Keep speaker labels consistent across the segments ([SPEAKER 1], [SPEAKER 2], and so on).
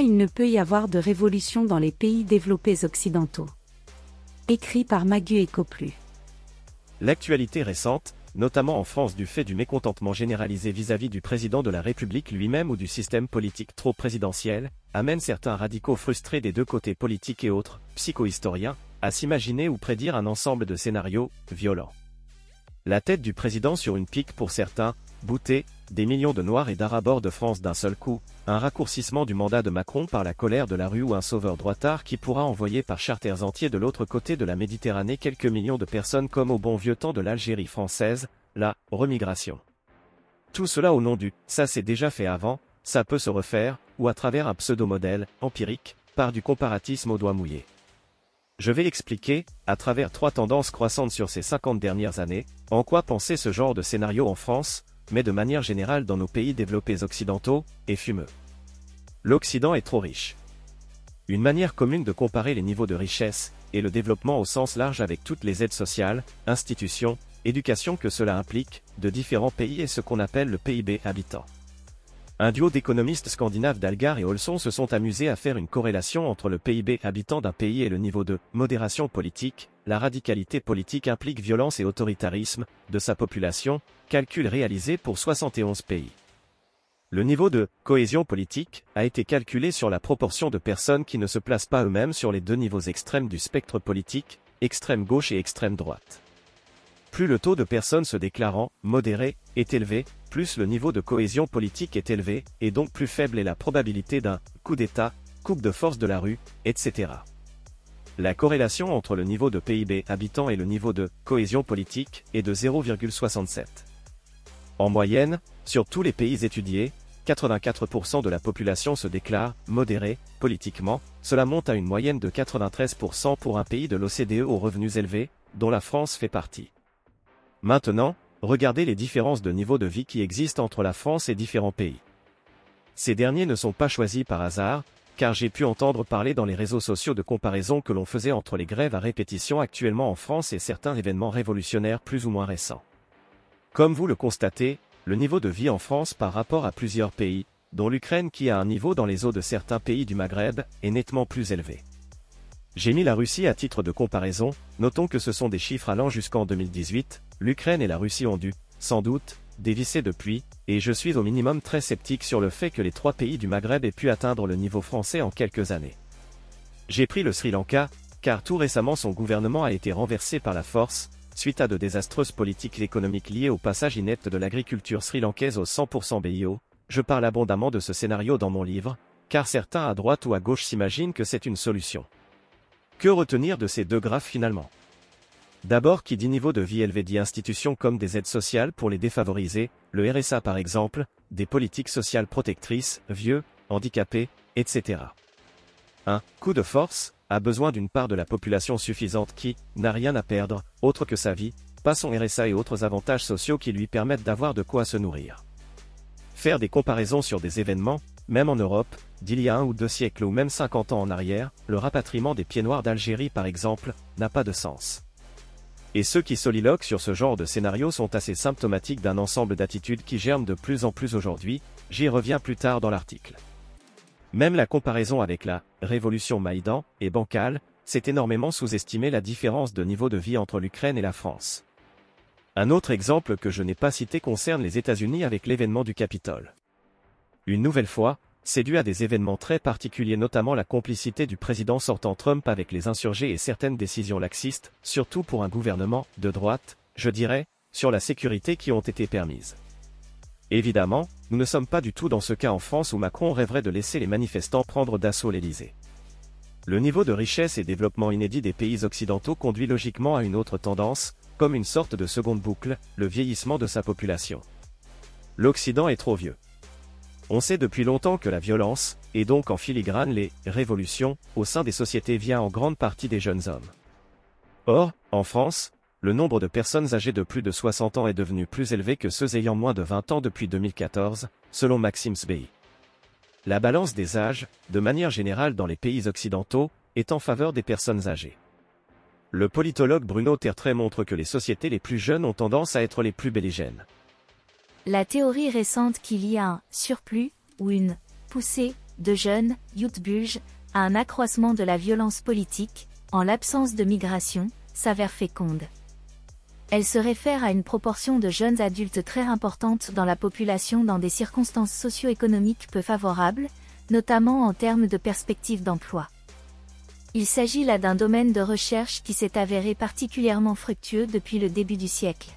[SPEAKER 1] il ne peut y avoir de révolution dans les pays développés occidentaux. Écrit par Magu et Coplu.
[SPEAKER 2] L'actualité récente, notamment en France du fait du mécontentement généralisé vis-à-vis du président de la République lui-même ou du système politique trop présidentiel, amène certains radicaux frustrés des deux côtés politiques et autres, psychohistoriens, à s'imaginer ou prédire un ensemble de scénarios violents. La tête du président sur une pique pour certains, bouté, des millions de Noirs et d'Arabors de France d'un seul coup, un raccourcissement du mandat de Macron par la colère de la rue ou un sauveur droitard qui pourra envoyer par charters entiers de l'autre côté de la Méditerranée quelques millions de personnes comme au bon vieux temps de l'Algérie française, la remigration. Tout cela au nom du « ça s'est déjà fait avant, ça peut se refaire » ou à travers un pseudo-modèle empirique, par du comparatisme au doigt mouillé. Je vais expliquer, à travers trois tendances croissantes sur ces 50 dernières années, en quoi penser ce genre de scénario en France, mais de manière générale dans nos pays développés occidentaux, et fumeux. L'Occident est trop riche. Une manière commune de comparer les niveaux de richesse, et le développement au sens large avec toutes les aides sociales, institutions, éducation que cela implique, de différents pays est ce qu'on appelle le PIB habitant. Un duo d'économistes scandinaves d'Algar et Olson se sont amusés à faire une corrélation entre le PIB habitant d'un pays et le niveau de modération politique, la radicalité politique implique violence et autoritarisme, de sa population, calcul réalisé pour 71 pays. Le niveau de cohésion politique a été calculé sur la proportion de personnes qui ne se placent pas eux-mêmes sur les deux niveaux extrêmes du spectre politique, extrême gauche et extrême droite. Plus le taux de personnes se déclarant modérées est élevé, plus le niveau de cohésion politique est élevé, et donc plus faible est la probabilité d'un coup d'État, coupe de force de la rue, etc. La corrélation entre le niveau de PIB habitant et le niveau de cohésion politique est de 0,67. En moyenne, sur tous les pays étudiés, 84% de la population se déclare modérée politiquement, cela monte à une moyenne de 93% pour un pays de l'OCDE aux revenus élevés, dont la France fait partie. Maintenant, regardez les différences de niveau de vie qui existent entre la France et différents pays. Ces derniers ne sont pas choisis par hasard, car j'ai pu entendre parler dans les réseaux sociaux de comparaison que l'on faisait entre les grèves à répétition actuellement en France et certains événements révolutionnaires plus ou moins récents. Comme vous le constatez, le niveau de vie en France par rapport à plusieurs pays, dont l'Ukraine qui a un niveau dans les eaux de certains pays du Maghreb, est nettement plus élevé. J'ai mis la Russie à titre de comparaison, notons que ce sont des chiffres allant jusqu'en 2018, l'Ukraine et la Russie ont dû, sans doute, dévisser depuis, et je suis au minimum très sceptique sur le fait que les trois pays du Maghreb aient pu atteindre le niveau français en quelques années. J'ai pris le Sri Lanka, car tout récemment son gouvernement a été renversé par la force, suite à de désastreuses politiques économiques liées au passage inepte de l'agriculture sri-lankaise au 100% BIO, je parle abondamment de ce scénario dans mon livre, car certains à droite ou à gauche s'imaginent que c'est une solution. Que retenir de ces deux graphes finalement? D'abord qui dit niveau de vie élevé dit institutions comme des aides sociales pour les défavorisés, le RSA par exemple, des politiques sociales protectrices, vieux, handicapés, etc. Un coup de force a besoin d'une part de la population suffisante qui n'a rien à perdre, autre que sa vie, pas son RSA et autres avantages sociaux qui lui permettent d'avoir de quoi se nourrir. Faire des comparaisons sur des événements, même en Europe, d'il y a un ou deux siècles ou même 50 ans en arrière, le rapatriement des pieds noirs d'Algérie par exemple, n'a pas de sens. Et ceux qui soliloquent sur ce genre de scénario sont assez symptomatiques d'un ensemble d'attitudes qui germent de plus en plus aujourd'hui, j'y reviens plus tard dans l'article. Même la comparaison avec la révolution Maïdan est bancale, c'est énormément sous-estimer la différence de niveau de vie entre l'Ukraine et la France. Un autre exemple que je n'ai pas cité concerne les États-Unis avec l'événement du Capitole. Une nouvelle fois, c'est dû à des événements très particuliers notamment la complicité du président sortant Trump avec les insurgés et certaines décisions laxistes, surtout pour un gouvernement de droite, je dirais, sur la sécurité qui ont été permises. Évidemment, nous ne sommes pas du tout dans ce cas en France où Macron rêverait de laisser les manifestants prendre d'assaut l'Élysée. Le niveau de richesse et développement inédit des pays occidentaux conduit logiquement à une autre tendance, comme une sorte de seconde boucle, le vieillissement de sa population. L'Occident est trop vieux. On sait depuis longtemps que la violence, et donc en filigrane les révolutions, au sein des sociétés vient en grande partie des jeunes hommes. Or, en France, le nombre de personnes âgées de plus de 60 ans est devenu plus élevé que ceux ayant moins de 20 ans depuis 2014, selon Maxime Sbey. La balance des âges, de manière générale dans les pays occidentaux, est en faveur des personnes âgées. Le politologue Bruno Tertrais montre que les sociétés les plus jeunes ont tendance à être les plus belligènes.
[SPEAKER 3] La théorie récente qu'il y a un surplus ou une poussée de jeunes, Youth Bulge, à un accroissement de la violence politique, en l'absence de migration, s'avère féconde. Elle se réfère à une proportion de jeunes adultes très importante dans la population dans des circonstances socio-économiques peu favorables, notamment en termes de perspectives d'emploi. Il s'agit là d'un domaine de recherche qui s'est avéré particulièrement fructueux depuis le début du siècle.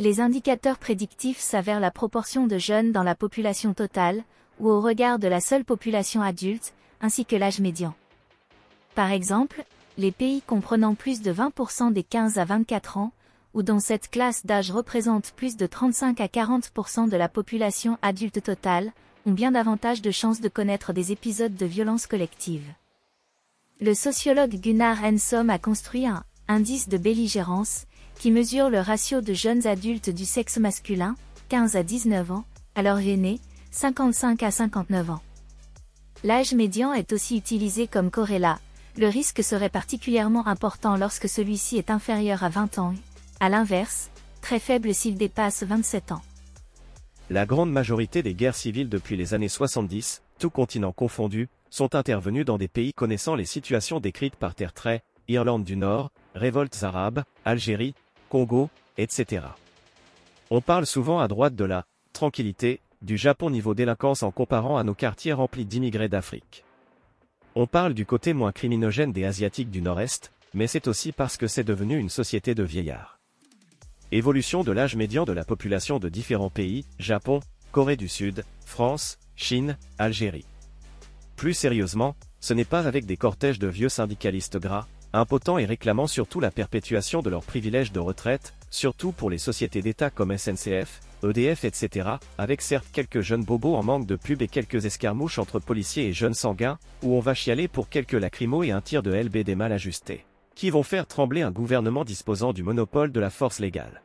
[SPEAKER 3] Les indicateurs prédictifs s'avèrent la proportion de jeunes dans la population totale, ou au regard de la seule population adulte, ainsi que l'âge médian. Par exemple, les pays comprenant plus de 20% des 15 à 24 ans, ou dont cette classe d'âge représente plus de 35 à 40% de la population adulte totale, ont bien davantage de chances de connaître des épisodes de violence collective. Le sociologue Gunnar Hensom a construit un indice de belligérance qui mesure le ratio de jeunes adultes du sexe masculin, 15 à 19 ans, à leur aînés, 55 à 59 ans. L'âge médian est aussi utilisé comme corrélat. Le risque serait particulièrement important lorsque celui-ci est inférieur à 20 ans, à l'inverse, très faible s'il dépasse 27 ans.
[SPEAKER 2] La grande majorité des guerres civiles depuis les années 70, tout continent confondu, sont intervenus dans des pays connaissant les situations décrites par Tertrais, Irlande du Nord, révoltes arabes, Algérie, Congo, etc. On parle souvent à droite de la tranquillité du Japon niveau délinquance en comparant à nos quartiers remplis d'immigrés d'Afrique. On parle du côté moins criminogène des Asiatiques du Nord-Est, mais c'est aussi parce que c'est devenu une société de vieillards. Évolution de l'âge médian de la population de différents pays, Japon, Corée du Sud, France, Chine, Algérie. Plus sérieusement, ce n'est pas avec des cortèges de vieux syndicalistes gras, impotents et réclamant surtout la perpétuation de leurs privilèges de retraite, surtout pour les sociétés d'État comme SNCF, EDF etc., avec certes quelques jeunes bobos en manque de pub et quelques escarmouches entre policiers et jeunes sanguins, où on va chialer pour quelques lacrymos et un tir de LBD mal ajusté, qui vont faire trembler un gouvernement disposant du monopole de la force légale.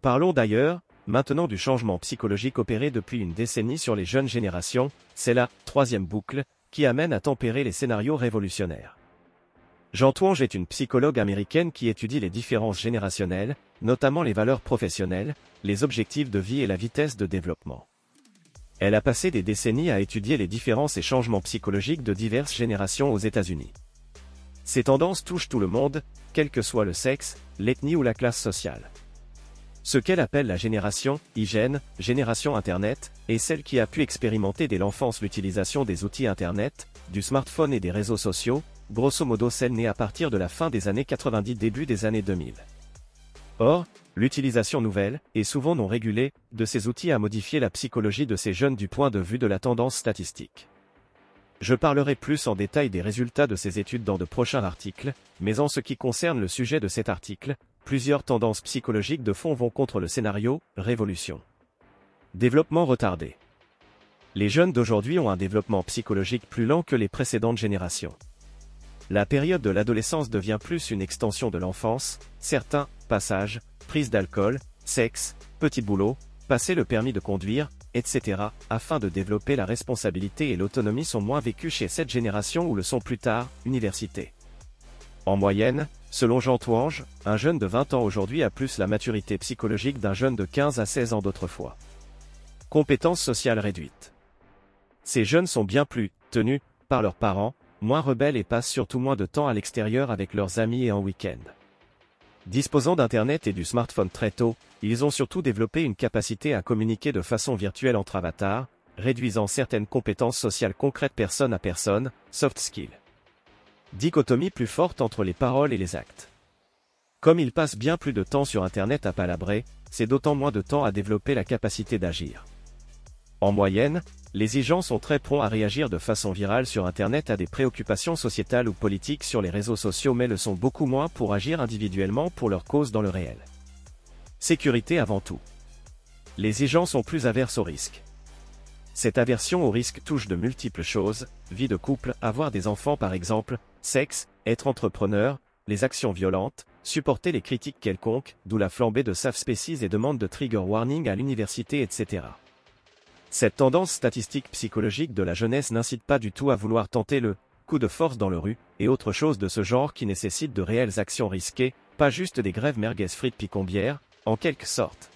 [SPEAKER 2] Parlons d'ailleurs, maintenant du changement psychologique opéré depuis une décennie sur les jeunes générations, c'est la troisième boucle, qui amène à tempérer les scénarios révolutionnaires. Jean Twange est une psychologue américaine qui étudie les différences générationnelles, notamment les valeurs professionnelles, les objectifs de vie et la vitesse de développement. Elle a passé des décennies à étudier les différences et changements psychologiques de diverses générations aux États-Unis. Ces tendances touchent tout le monde, quel que soit le sexe, l'ethnie ou la classe sociale. Ce qu'elle appelle la génération hygiène, génération Internet, est celle qui a pu expérimenter dès l'enfance l'utilisation des outils Internet, du smartphone et des réseaux sociaux, grosso modo celle née à partir de la fin des années 90 début des années 2000. Or, l'utilisation nouvelle, et souvent non régulée, de ces outils a modifié la psychologie de ces jeunes du point de vue de la tendance statistique. Je parlerai plus en détail des résultats de ces études dans de prochains articles, mais en ce qui concerne le sujet de cet article, Plusieurs tendances psychologiques de fond vont contre le scénario révolution. Développement retardé. Les jeunes d'aujourd'hui ont un développement psychologique plus lent que les précédentes générations. La période de l'adolescence devient plus une extension de l'enfance, certains passages, prise d'alcool, sexe, petit boulot, passer le permis de conduire, etc., afin de développer la responsabilité et l'autonomie sont moins vécus chez cette génération ou le sont plus tard, université. En moyenne, selon Jean Touange, un jeune de 20 ans aujourd'hui a plus la maturité psychologique d'un jeune de 15 à 16 ans d'autrefois. Compétences sociales réduites. Ces jeunes sont bien plus tenus par leurs parents, moins rebelles et passent surtout moins de temps à l'extérieur avec leurs amis et en week-end. Disposant d'Internet et du smartphone très tôt, ils ont surtout développé une capacité à communiquer de façon virtuelle entre avatars, réduisant certaines compétences sociales concrètes personne à personne, soft skills. Dichotomie plus forte entre les paroles et les actes. Comme ils passent bien plus de temps sur Internet à palabrer, c'est d'autant moins de temps à développer la capacité d'agir. En moyenne, les gens sont très prompts à réagir de façon virale sur Internet à des préoccupations sociétales ou politiques sur les réseaux sociaux mais le sont beaucoup moins pour agir individuellement pour leur cause dans le réel. Sécurité avant tout. Les gens sont plus averses au risque. Cette aversion au risque touche de multiples choses, vie de couple, avoir des enfants par exemple, sexe, être entrepreneur, les actions violentes, supporter les critiques quelconques, d'où la flambée de safe species et demande de trigger warning à l'université etc. Cette tendance statistique psychologique de la jeunesse n'incite pas du tout à vouloir tenter le coup de force dans le rue, et autre chose de ce genre qui nécessite de réelles actions risquées, pas juste des grèves merguez frites picombières, en quelque sorte.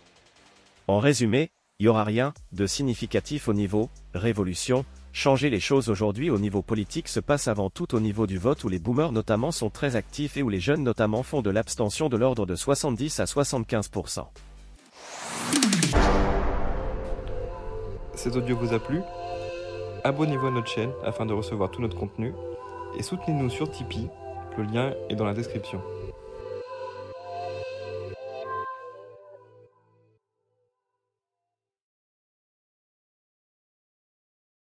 [SPEAKER 2] En résumé, il y aura rien de significatif au niveau révolution Changer les choses aujourd'hui au niveau politique se passe avant tout au niveau du vote où les boomers notamment sont très actifs et où les jeunes notamment font de l'abstention de l'ordre de 70 à 75%.
[SPEAKER 4] Cet audio vous a plu? Abonnez-vous à notre chaîne afin de recevoir tout notre contenu et soutenez-nous sur Tipeee, le lien est dans la description.